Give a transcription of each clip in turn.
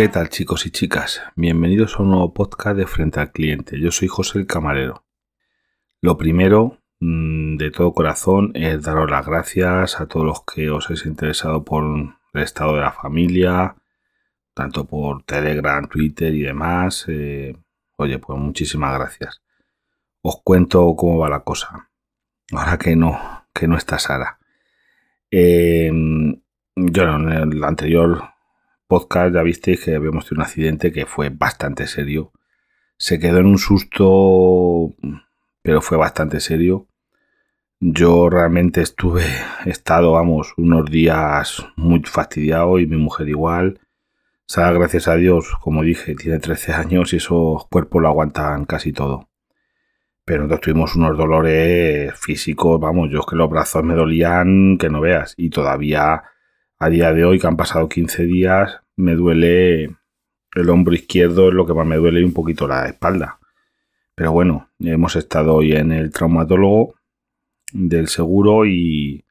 ¿Qué tal chicos y chicas? Bienvenidos a un nuevo podcast de Frente al Cliente. Yo soy José el Camarero. Lo primero, mm, de todo corazón, es daros las gracias a todos los que os habéis interesado por el estado de la familia, tanto por Telegram, Twitter y demás. Eh, oye, pues muchísimas gracias. Os cuento cómo va la cosa. Ahora que no, que no está Sara. Eh, yo en el anterior podcast ya visteis que habíamos tenido un accidente que fue bastante serio. Se quedó en un susto, pero fue bastante serio. Yo realmente estuve, he estado, vamos, unos días muy fastidiado y mi mujer igual. Sara, gracias a Dios, como dije, tiene 13 años y esos cuerpos lo aguantan casi todo. Pero nosotros tuvimos unos dolores físicos, vamos, yo es que los brazos me dolían que no veas. Y todavía a día de hoy, que han pasado 15 días, me duele el hombro izquierdo, es lo que más me duele y un poquito la espalda. Pero bueno, hemos estado hoy en el traumatólogo del seguro y,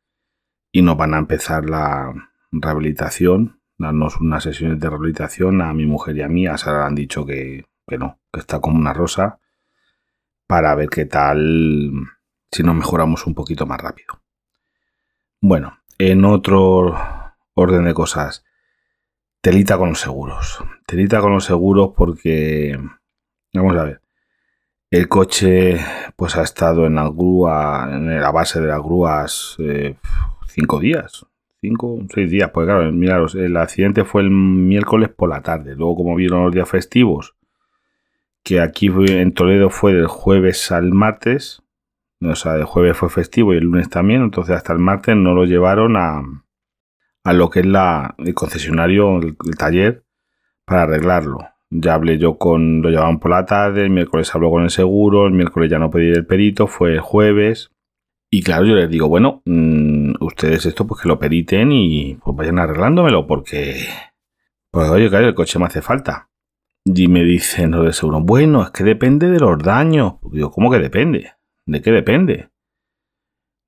y nos van a empezar la rehabilitación, darnos unas sesiones de rehabilitación a mi mujer y a mí. A Sara han dicho que, que no, que está como una rosa, para ver qué tal si nos mejoramos un poquito más rápido. Bueno, en otro orden de cosas. Telita con los seguros. Telita con los seguros porque, vamos a ver, el coche pues ha estado en la grúa, en la base de las grúas, eh, cinco días, cinco, seis días. Pues claro, miraros, el accidente fue el miércoles por la tarde. Luego, como vieron los días festivos, que aquí en Toledo fue del jueves al martes, o sea, el jueves fue festivo y el lunes también, entonces hasta el martes no lo llevaron a, a lo que es la, el concesionario, el, taller, para arreglarlo. Ya hablé yo con, lo llevaban por la tarde, el miércoles habló con el seguro, el miércoles ya no pedí el perito, fue el jueves. Y claro, yo les digo, bueno, mmm, ustedes esto pues que lo periten y pues vayan arreglándomelo porque, pues oye, claro, el coche me hace falta. Y me dicen lo de seguro, bueno, es que depende de los daños. Digo, ¿cómo que depende? ¿De qué depende?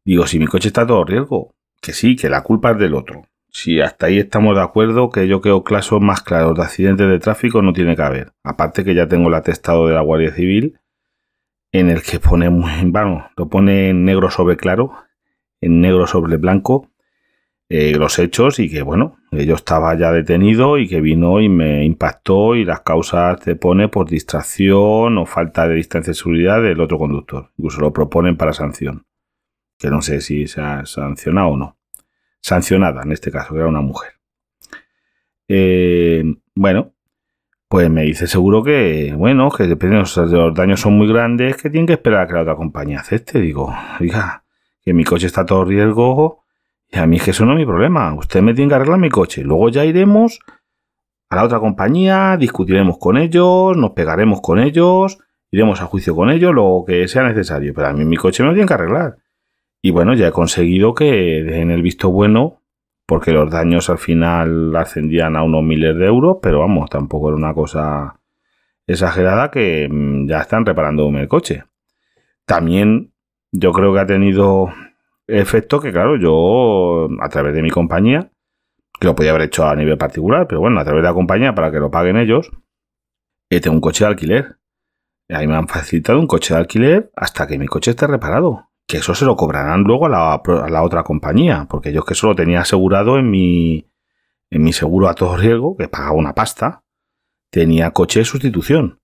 Digo, si mi coche está a todo riesgo, que sí, que la culpa es del otro. Si hasta ahí estamos de acuerdo, que yo creo casos más claros de accidentes de tráfico no tiene que haber. Aparte que ya tengo el atestado de la Guardia Civil, en el que pone, bueno, lo pone en negro sobre claro, en negro sobre blanco, eh, los hechos y que, bueno, yo estaba ya detenido y que vino y me impactó y las causas te pone por distracción o falta de distancia de seguridad del otro conductor. Incluso lo proponen para sanción, que no sé si se ha sancionado o no sancionada, en este caso, que era una mujer. Eh, bueno, pues me dice seguro que, bueno, que depende, los daños son muy grandes, que tienen que esperar a que la otra compañía acepte. Digo, diga, que mi coche está todo riesgo, y a mí es que eso no es mi problema. Usted me tiene que arreglar mi coche. Luego ya iremos a la otra compañía, discutiremos con ellos, nos pegaremos con ellos, iremos a juicio con ellos, lo que sea necesario. Pero a mí mi coche me lo tienen que arreglar. Y bueno, ya he conseguido que en el visto bueno, porque los daños al final ascendían a unos miles de euros, pero vamos, tampoco era una cosa exagerada que mm, ya están reparándome el coche. También yo creo que ha tenido efecto que, claro, yo a través de mi compañía, que lo podía haber hecho a nivel particular, pero bueno, a través de la compañía para que lo paguen ellos, tengo un coche de alquiler. Ahí me han facilitado un coche de alquiler hasta que mi coche esté reparado que eso se lo cobrarán luego a la, otra compañía, porque yo es que eso lo tenía asegurado en mi, en mi seguro a todo riesgo, que pagaba una pasta, tenía coche de sustitución.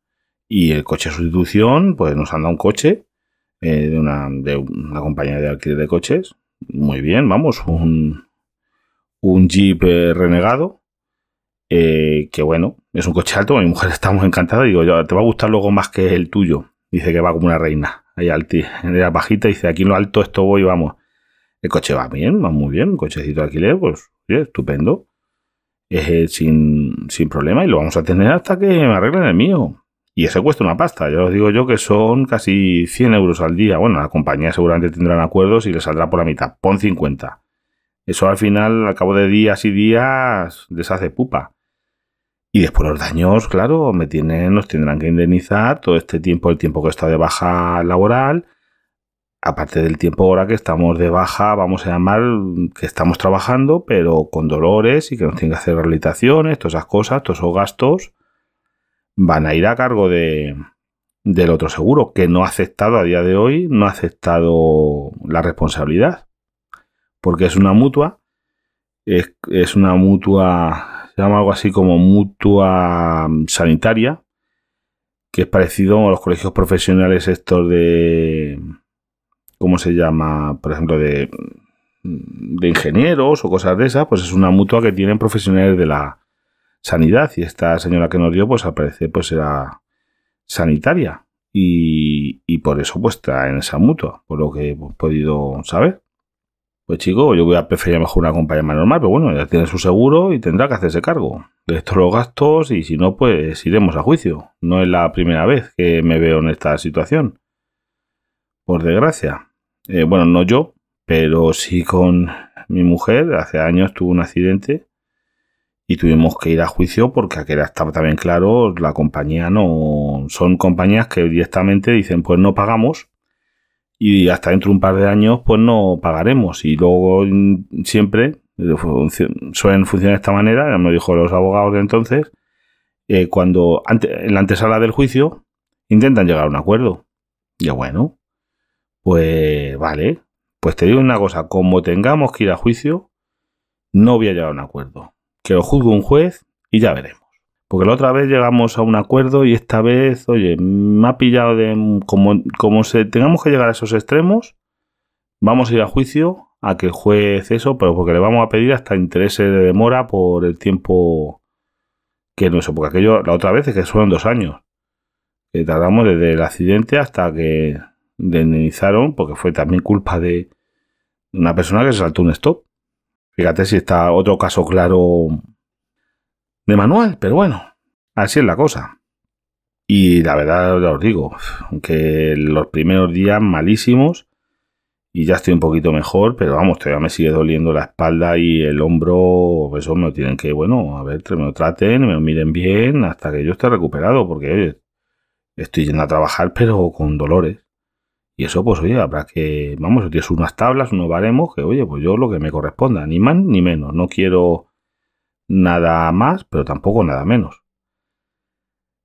Y el coche de sustitución, pues nos han dado un coche eh, de, una, de una compañía de alquiler de coches. Muy bien, vamos, un, un Jeep eh, renegado. Eh, que bueno, es un coche alto, mi mujer está muy encantada. Digo, te va a gustar luego más que el tuyo. Dice que va como una reina ahí alti, en la bajita, dice, aquí en lo alto esto voy, vamos. El coche va bien, va muy bien, un cochecito de alquiler, pues, estupendo. Es sin, sin problema y lo vamos a tener hasta que me arreglen el mío. Y ese cuesta una pasta, ya os digo yo que son casi 100 euros al día. Bueno, la compañía seguramente tendrán acuerdos y le saldrá por la mitad. Pon 50. Eso al final, al cabo de días y días, les hace pupa. Y después los daños, claro, me tienen, nos tendrán que indemnizar todo este tiempo, el tiempo que estado de baja laboral, aparte del tiempo ahora que estamos de baja, vamos a llamar que estamos trabajando, pero con dolores y que nos tienen que hacer rehabilitaciones, todas esas cosas, todos esos gastos van a ir a cargo de, del otro seguro, que no ha aceptado a día de hoy, no ha aceptado la responsabilidad, porque es una mutua, es, es una mutua, se llama algo así como mutua sanitaria, que es parecido a los colegios profesionales estos de, ¿cómo se llama? Por ejemplo, de, de ingenieros o cosas de esas, pues es una mutua que tienen profesionales de la sanidad y esta señora que nos dio, pues al parecer, pues era sanitaria y, y por eso pues está en esa mutua, por lo que hemos podido saber. Pues chico, yo voy a preferir mejor una compañía más normal, pero bueno, ya tiene su seguro y tendrá que hacerse cargo de estos los gastos y si no, pues iremos a juicio. No es la primera vez que me veo en esta situación. Por desgracia. Eh, bueno, no yo, pero sí con mi mujer. Hace años tuvo un accidente y tuvimos que ir a juicio porque aquel estaba también claro, la compañía no... Son compañías que directamente dicen, pues no pagamos y hasta dentro de un par de años pues no pagaremos y luego mm, siempre eh, suelen funcionar de esta manera, ya me dijo los abogados de entonces, eh, cuando en la antesala del juicio intentan llegar a un acuerdo. Ya bueno, pues vale, pues te digo una cosa, como tengamos que ir a juicio, no voy a llegar a un acuerdo. Que lo juzgue un juez y ya veremos. Porque la otra vez llegamos a un acuerdo y esta vez, oye, me ha pillado de... Como, como se, tengamos que llegar a esos extremos, vamos a ir a juicio a que el juez eso, pero porque le vamos a pedir hasta intereses de demora por el tiempo que no eso, porque aquello la otra vez es que fueron dos años. Que tardamos desde el accidente hasta que indemnizaron, porque fue también culpa de una persona que se saltó un stop. Fíjate si está otro caso claro de manual, pero bueno, así es la cosa. Y la verdad, ya os digo, aunque los primeros días malísimos y ya estoy un poquito mejor, pero vamos, todavía me sigue doliendo la espalda y el hombro, eso me lo tienen que, bueno, a ver, me lo traten, me lo miren bien hasta que yo esté recuperado, porque oye, estoy yendo a trabajar pero con dolores. Y eso, pues oye, habrá que, vamos, tienes unas tablas, unos baremos, que oye, pues yo lo que me corresponda, ni más ni menos. No quiero nada más, pero tampoco nada menos.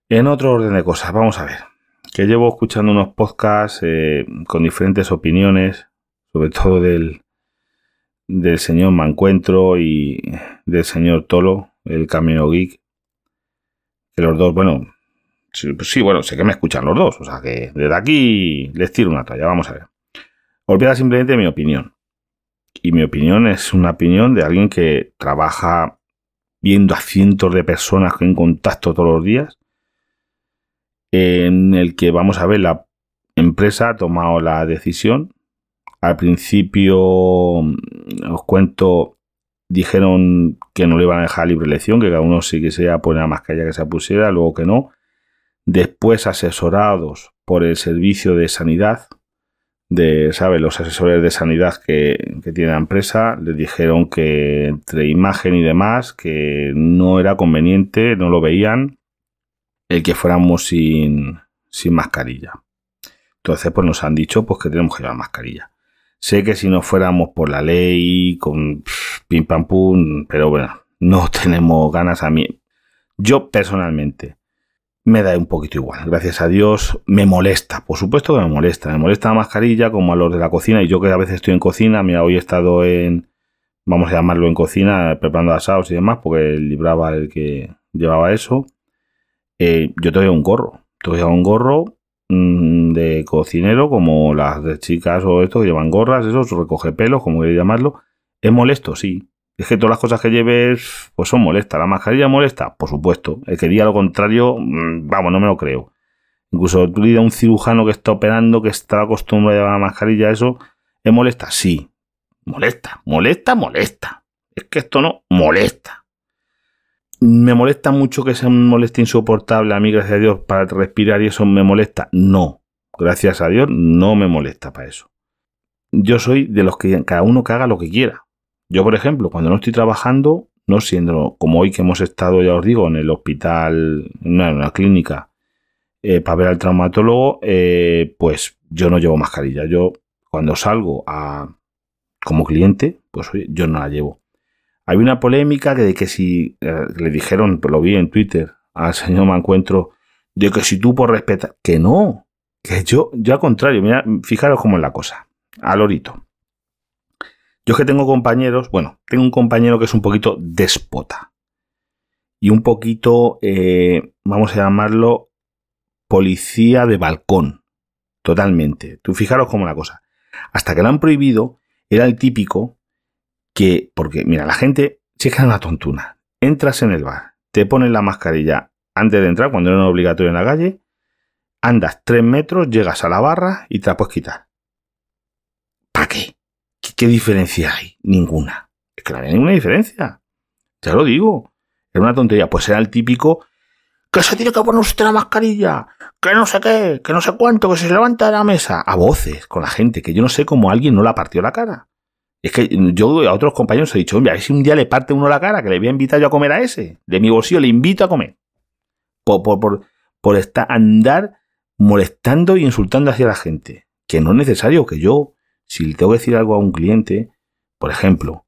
En otro orden de cosas, vamos a ver, que llevo escuchando unos podcasts eh, con diferentes opiniones, sobre todo del, del señor Mancuentro y del señor Tolo, el Camino Geek, que los dos, bueno, sí, pues sí, bueno, sé que me escuchan los dos, o sea que desde aquí les tiro una talla, vamos a ver. Olvida simplemente mi opinión. Y mi opinión es una opinión de alguien que trabaja viendo a cientos de personas en contacto todos los días, en el que vamos a ver la empresa ha tomado la decisión. Al principio, mm, os cuento, dijeron que no le iban a dejar libre elección, que cada uno sí que sea poner la mascarilla que se pusiera, luego que no. Después, asesorados por el servicio de sanidad, de, ¿sabe? Los asesores de sanidad que, tiene la empresa les dijeron que entre imagen y demás que no era conveniente, no lo veían el que fuéramos sin, sin mascarilla. Entonces, pues nos han dicho pues que tenemos que llevar mascarilla. Sé que si no fuéramos por la ley, con pim pam pum, pero bueno, no tenemos ganas a mí. Yo personalmente, me da un poquito igual. Gracias a Dios me molesta, por supuesto que me molesta. Me molesta la mascarilla como a los de la cocina y yo que a veces estoy en cocina, mira, hoy he estado en, vamos a llamarlo en cocina, preparando asados y demás, porque libraba el que llevaba eso. Eh, yo te doy un gorro, te doy un gorro mm, de cocinero como las de chicas o esto que llevan gorras, eso, recoge pelos, como queréis llamarlo. Es molesto, sí, es que todas las cosas que lleves, pues son molestas. ¿La mascarilla molesta? Por supuesto. El que diga lo contrario, mm, vamos, no me lo creo. Incluso tú le a un cirujano que está operando, que está acostumbrado a llevar la mascarilla, eso, ¿es molesta? Sí. Molesta, molesta, molesta. Es que esto no molesta. ¿Me molesta mucho que sea un molesta insoportable a mí, gracias a Dios, para respirar y eso me molesta? No. Gracias a Dios, no me molesta para eso. Yo soy de los que cada uno que haga lo que quiera. Yo, por ejemplo, cuando no estoy trabajando, no siendo como hoy que hemos estado, ya os digo, en el hospital, en una clínica, eh, para ver al traumatólogo, eh, pues yo no llevo mascarilla. Yo cuando salgo a, como cliente, pues yo no la llevo. Hay una polémica de que si eh, le dijeron, lo vi en Twitter al señor Mancuentro, de que si tú por respetar, que no, que yo, yo al contrario, mira, fijaros cómo es la cosa, al orito. Yo que tengo compañeros, bueno, tengo un compañero que es un poquito déspota y un poquito, eh, vamos a llamarlo, policía de balcón, totalmente. Tú fijaros cómo es la cosa. Hasta que lo han prohibido, era el típico que, porque mira, la gente, si es una tontuna, entras en el bar, te pones la mascarilla antes de entrar, cuando era obligatorio en la calle, andas tres metros, llegas a la barra y te la puedes quitar. ¿Para qué? Qué? diferencia hay? Ninguna. Es que no hay ninguna diferencia. Ya lo digo. Era una tontería. Pues era el típico que se tiene que poner usted la mascarilla, que no sé qué, que no sé cuánto, que se levanta de la mesa. A voces con la gente, que yo no sé cómo alguien no la partió la cara. Es que yo a otros compañeros he dicho, hombre, a ver si un día le parte uno la cara, que le voy a invitar yo a comer a ese. De mi bolsillo le invito a comer. Por, por, por, estar, andar molestando y insultando hacia la gente. Que no es necesario que yo, si le tengo que decir algo a un cliente, por ejemplo,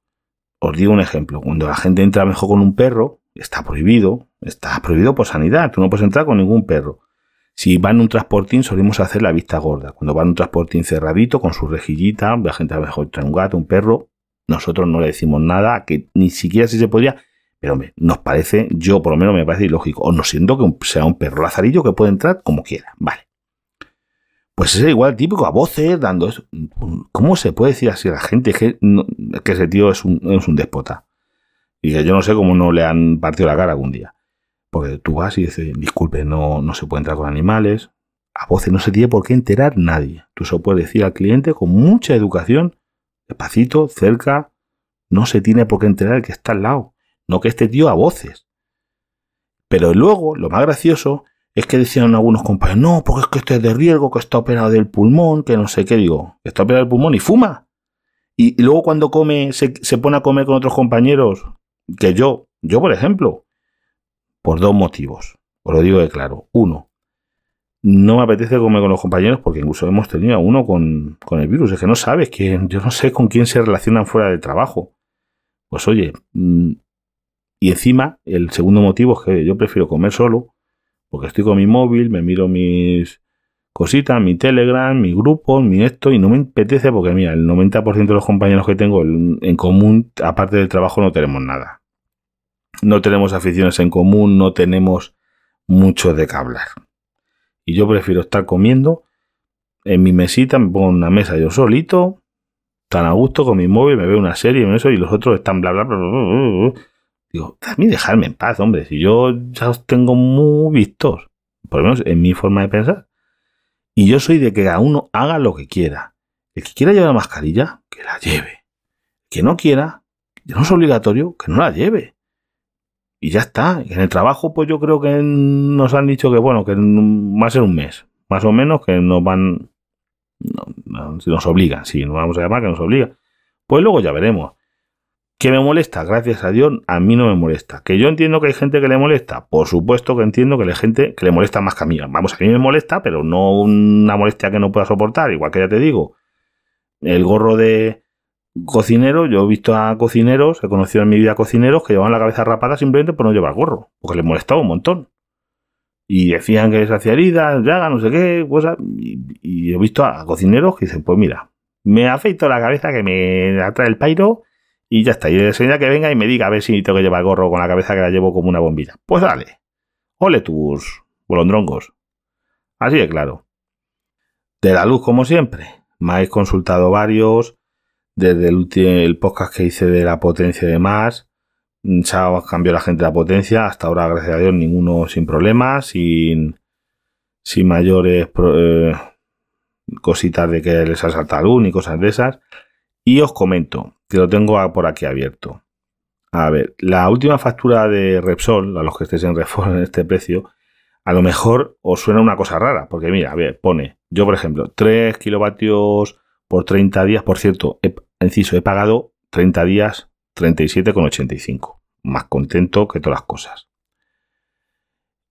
os digo un ejemplo, cuando la gente entra mejor con un perro, está prohibido, está prohibido por sanidad, tú no puedes entrar con ningún perro. Si van en un transportín, solemos hacer la vista gorda. Cuando van en un transportín cerradito, con su rejillita, la gente a lo mejor trae un gato, un perro, nosotros no le decimos nada, que ni siquiera si se podría, pero hombre, nos parece, yo por lo menos me parece ilógico, o no siento que sea un perro lazarillo que puede entrar como quiera, vale. Pues es igual típico, a voces, dando eso. ¿Cómo se puede decir así a la gente que, ese tío es un, es un déspota? Y que yo no sé cómo no le han partido la cara algún día. Porque tú vas y dices, disculpe, no, no se puede entrar con animales. A voces no se tiene por qué enterar nadie. Tú se puedes decir al cliente con mucha educación, despacito, cerca, no se tiene por qué enterar el que está al lado. No que este tío a voces. Pero luego, lo más gracioso, es que decían algunos compañeros, no, porque es que este es de riesgo, que está operado del pulmón, que no sé qué, digo, está operado del pulmón y fuma. Y, luego cuando come, se, se, pone a comer con otros compañeros, que yo, yo por ejemplo, por dos motivos. Os lo digo de claro. Uno, no me apetece comer con los compañeros porque incluso hemos tenido a uno con, el virus. Es que no sabes quién, yo no sé con quién se relacionan fuera de trabajo. Pues oye, mm, y encima, el segundo motivo es que yo prefiero comer solo, porque estoy con mi móvil, me miro mis cositas, mi Telegram, mi grupo, mi esto, y no me apetece porque, mira, el 90% de los compañeros que tengo en común, aparte del trabajo, no tenemos nada no tenemos aficiones en común, no tenemos mucho de qué hablar. Y yo prefiero estar comiendo en mi mesita, me pongo en una mesa yo solito, tan a gusto con mi móvil, me veo una serie y eso, y los otros están bla bla bla. bla, bla, Digo, a mí dejarme en paz, hombre, si yo ya os tengo muy vistos, por lo menos en mi forma de pensar. Y yo soy de que cada uno haga lo que quiera. El que quiera llevar la mascarilla, que la lleve. El que no quiera, no es obligatorio, que no la lleve y ya está. En el trabajo, pues yo creo que nos han dicho que, bueno, que va a ser un mes, más o menos, que nos van, si nos obligan, si nos vamos a llamar que nos obliga. Pues luego ya veremos. ¿Qué me molesta? Gracias a Dios, a mí no me molesta. ¿Que yo entiendo que hay gente que le molesta? Por supuesto que entiendo que hay gente que le molesta más que a mí. Vamos, a mí me molesta, pero no una molestia que no pueda soportar. Igual que ya te digo, el gorro de, cocinero, yo he visto a cocineros, he conocido en mi vida cocineros que llevaban la cabeza rapada simplemente por no llevar gorro, porque les molestaba un montón. Y decían que se hacía heridas, llaga, no sé qué, cosas. Y, he visto a cocineros que dicen, pues mira, me afeito la cabeza que me atrae el pairo y ya está. Y enseña que venga y me diga a ver si tengo que llevar gorro con la cabeza que la llevo como una bombilla. Pues dale, ole tus bolondrongos. Así de claro. De la luz, como siempre. Me habéis consultado varios desde el, el podcast que hice de la potencia de más, mm, se ha cambiado la gente la potencia. Hasta ahora, gracias a Dios, ninguno sin problemas, sin, sin mayores eh, cositas de que les ha saltado ni cosas de esas. Y os comento, lo tengo por aquí abierto. A ver, la última factura de Repsol, a los que estéis en Repsol en este precio, a lo mejor os suena una cosa rara, porque mira, a ver, pone, yo por ejemplo, 3 kilovatios por 30 días. Por cierto, he, inciso, he pagado 30 días 37,85. Más contento que todas las cosas.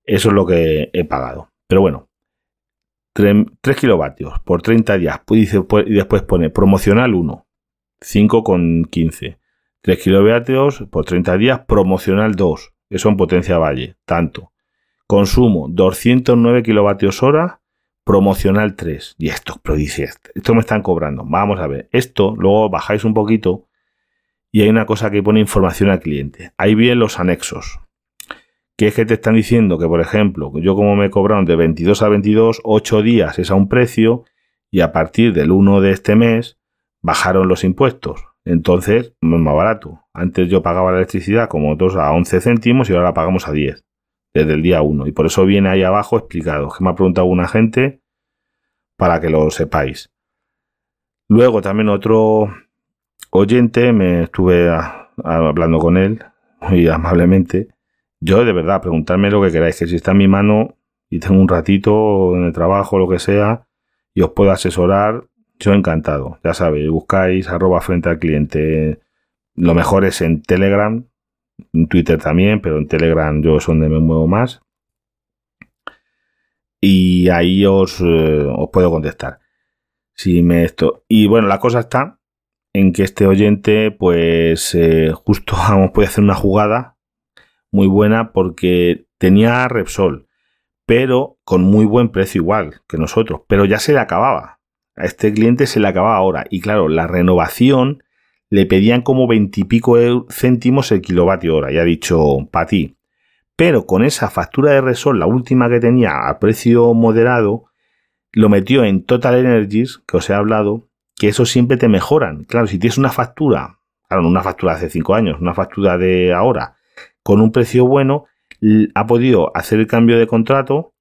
Eso es lo que he pagado. Pero bueno, 3, kilovatios por 30 días. Pues pues, y después pone promocional 1, 5,15. 3 kilovatios por 30 días, promocional 2. Eso en potencia valle, tanto. Consumo 209 kilovatios hora, promocional 3. Y esto, pero esto me están cobrando. Vamos a ver, esto luego bajáis un poquito y hay una cosa que pone información al cliente. Ahí vienen los anexos. Que es que te están diciendo que, por ejemplo, yo como me cobraron de 22 a 22, 8 días es a un precio y a partir del 1 de este mes bajaron los impuestos. Entonces, es más barato. Antes yo pagaba la electricidad como 2 a 11 céntimos y ahora la pagamos a 10 desde el día 1. Y por eso viene ahí abajo explicado, que me ha preguntado una gente para que lo sepáis. Luego también otro oyente, me estuve hablando con él muy amablemente. Yo de verdad, preguntarme lo que queráis, que si está en mi mano y tengo un ratito en el trabajo, lo que sea, y os puedo asesorar, yo encantado. Ya sabéis, buscáis arroba frente al cliente. Lo mejor es en Telegram, en Twitter también, pero en Telegram yo es donde me muevo más. Y ahí os, eh, puedo contestar. Si me esto. Y bueno, la cosa está en que este oyente, pues eh, justo vamos, puede hacer una jugada muy buena porque tenía Repsol, pero con muy buen precio igual que nosotros, pero ya se le acababa. A este cliente se le acababa ahora. Y claro, la renovación le pedían como veintipico céntimos el kilovatio hora. Ya dicho, para ti. Pero con esa factura de Resol, la última que tenía a precio moderado, lo metió en Total Energies, que os he hablado, que eso siempre te mejoran. Claro, si tienes una factura, claro, una factura de hace cinco años, una factura de ahora, con un precio bueno, ha podido hacer el cambio de contrato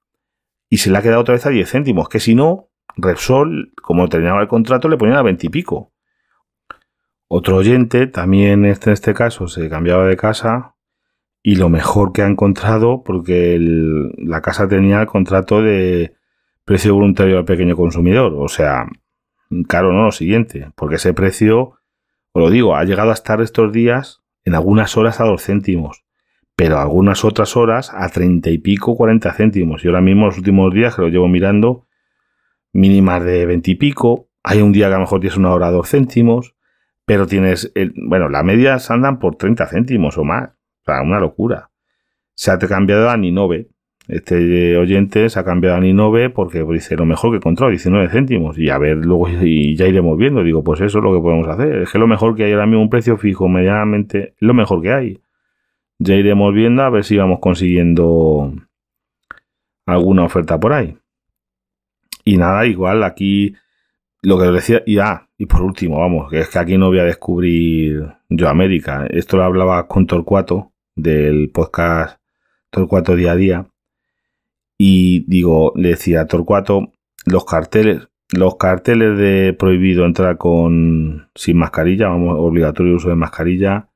y se le ha quedado otra vez a 10 céntimos, que si no, Repsol, como terminaba el contrato, le ponían a 20 y pico. Otro oyente, también este, en este caso, se cambiaba de casa y lo mejor que ha encontrado, porque la casa tenía el contrato de precio voluntario al pequeño consumidor. O sea, caro no lo siguiente, porque ese precio, os lo digo, ha llegado a estar estos días en algunas horas a 2 céntimos, pero algunas otras horas a 30 y pico, 40 céntimos. Y ahora mismo, los últimos días que lo llevo mirando, mínimas de 20 y pico. Hay un día que a lo mejor tienes una hora 2 céntimos, pero tienes, el, bueno, las medias andan por 30 céntimos o más. O sea, una locura. Se ha cambiado a Ninove. Este oyente se ha cambiado a Ninove porque dice lo mejor que encontrado, 19 céntimos. Y a ver, luego y ya iremos viendo. Digo, pues eso es lo que podemos hacer. Es que lo mejor que hay ahora mismo, un precio fijo medianamente, lo mejor que hay. Ya iremos viendo a ver si vamos consiguiendo alguna oferta por ahí. Y nada, igual aquí lo que os decía, y, ah, y por último, vamos, que es que aquí no voy a descubrir yo América. Esto lo hablaba con Torcuato del podcast Torcuato Día a Día. Y digo, le decía a Torcuato, los carteles, los carteles de prohibido entrar con sin mascarilla, vamos, obligatorio uso de mascarilla,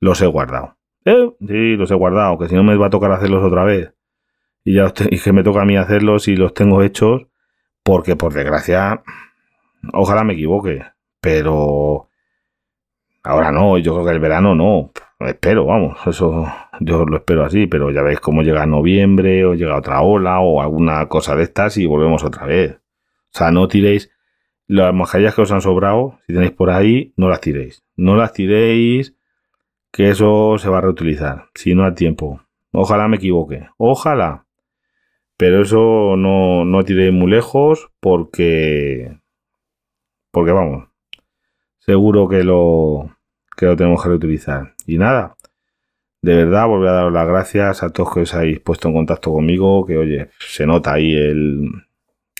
los he guardado. ¿Eh? Sí, los he guardado, que si no me va a tocar hacerlos otra vez. Y ya y que me toca a mí hacerlos y los tengo hechos porque por desgracia, ojalá me equivoque, pero ahora no, yo creo que el verano no, espero, vamos, eso yo lo espero así, pero ya veis cómo llega noviembre o llega otra ola o alguna cosa de estas y volvemos otra vez. O sea, no tiréis las mascarillas que os han sobrado, si tenéis por ahí, no las tiréis. No las tiréis, que eso se va a reutilizar, si no a tiempo. Ojalá me equivoque, ojalá. Pero eso no, no tiré muy lejos porque. Porque vamos. Seguro que lo, que lo tenemos que reutilizar. Y nada. De verdad, volver a dar las gracias a todos que os habéis puesto en contacto conmigo. Que oye, se nota ahí el.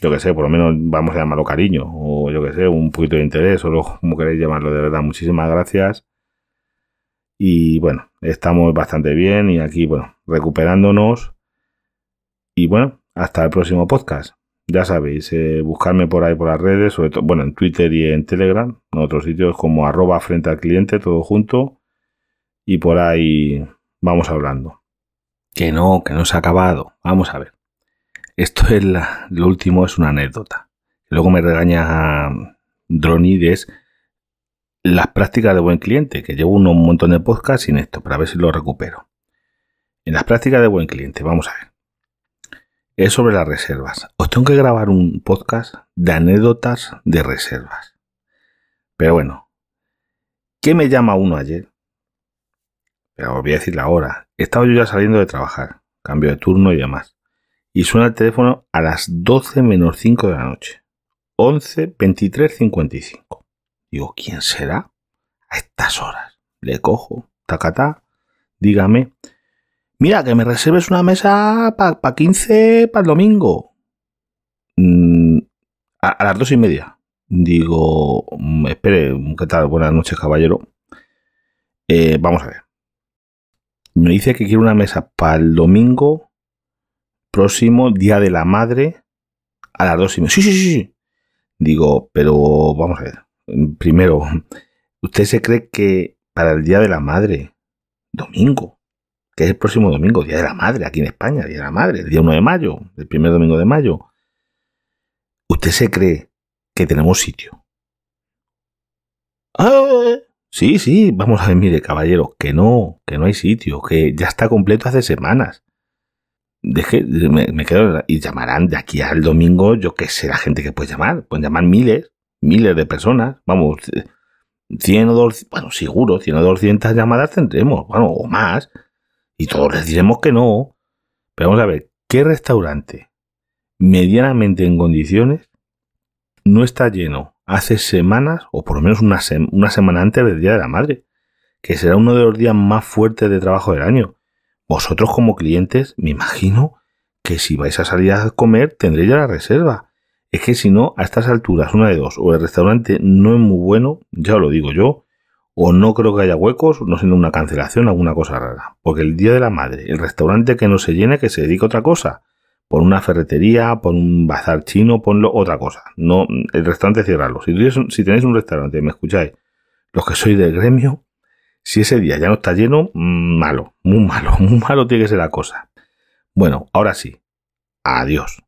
Yo que sé, por lo menos vamos a llamarlo cariño. O yo que sé, un poquito de interés. O como queréis llamarlo. De verdad, muchísimas gracias. Y bueno, estamos bastante bien. Y aquí, bueno, recuperándonos y bueno, hasta el próximo podcast. Ya sabéis, eh, buscarme por ahí por las redes, sobre todo, bueno, en Twitter y en Telegram, en otros sitios como arroba frente al cliente, todo junto. Y por ahí vamos hablando. Que no, que no se ha acabado. Vamos a ver. Esto es lo último, es una anécdota. Luego me regaña Dronides las prácticas de buen cliente, que llevo un montón de podcasts sin esto, para ver si lo recupero. En las prácticas de buen cliente, vamos a ver. Es sobre las reservas. Os tengo que grabar un podcast de anécdotas de reservas. Pero bueno, ¿qué me llama uno ayer? Pero os voy a decir la hora. Estaba yo ya saliendo de trabajar, cambio de turno y demás. Y suena el teléfono a las 12 menos 5 de la noche. 11, 23, 55. Digo, ¿quién será? A estas horas. Le cojo, tacatá, dígame. Mira, que me reserves una mesa para 15 para el domingo. Mm, a, las dos y media. Digo, mm, espere, ¿qué tal? Buenas noches, caballero. Eh, vamos a ver. Me dice que quiere una mesa para el domingo próximo, Día de la Madre, a las dos y media. Sí, sí, sí. Digo, pero vamos a ver. Primero, ¿usted se cree que para el Día de la Madre, domingo, que es el próximo domingo, Día de la Madre, aquí en España, Día de la Madre, el día 1 de mayo, el primer domingo de mayo. ¿Usted se cree que tenemos sitio? ¡Ah! Sí, sí, vamos a ver, mire, caballero, que no, que no hay sitio, que ya está completo hace semanas. Deje, me, me quedo y llamarán de aquí al domingo, yo qué sé, la gente que puede llamar, pueden llamar miles, miles de personas, vamos, 100 o 200, bueno, seguro, 100 o 200 llamadas tendremos, bueno, o más. Y todos les diremos que no. Pero vamos a ver, ¿qué restaurante medianamente en condiciones no está lleno hace semanas, o por lo menos una, una semana antes del Día de la Madre? Que será uno de los días más fuertes de trabajo del año. Vosotros como clientes, me imagino que si vais a salir a comer tendréis ya la reserva. Es que si no, a estas alturas, una de dos, o el restaurante no es muy bueno, ya lo digo yo, o no creo que haya huecos, no siendo una cancelación, alguna cosa rara. Porque el Día de la Madre, el restaurante que no se llene, que se dedique a otra cosa. Por una ferretería, por un bazar chino, ponlo otra cosa. No, el restaurante cierrarlo. Si, si tenéis un restaurante, me escucháis, los que sois del gremio, si ese día ya no está lleno, mm, malo, muy malo, muy malo tiene que ser la cosa. Bueno, ahora sí. Adiós.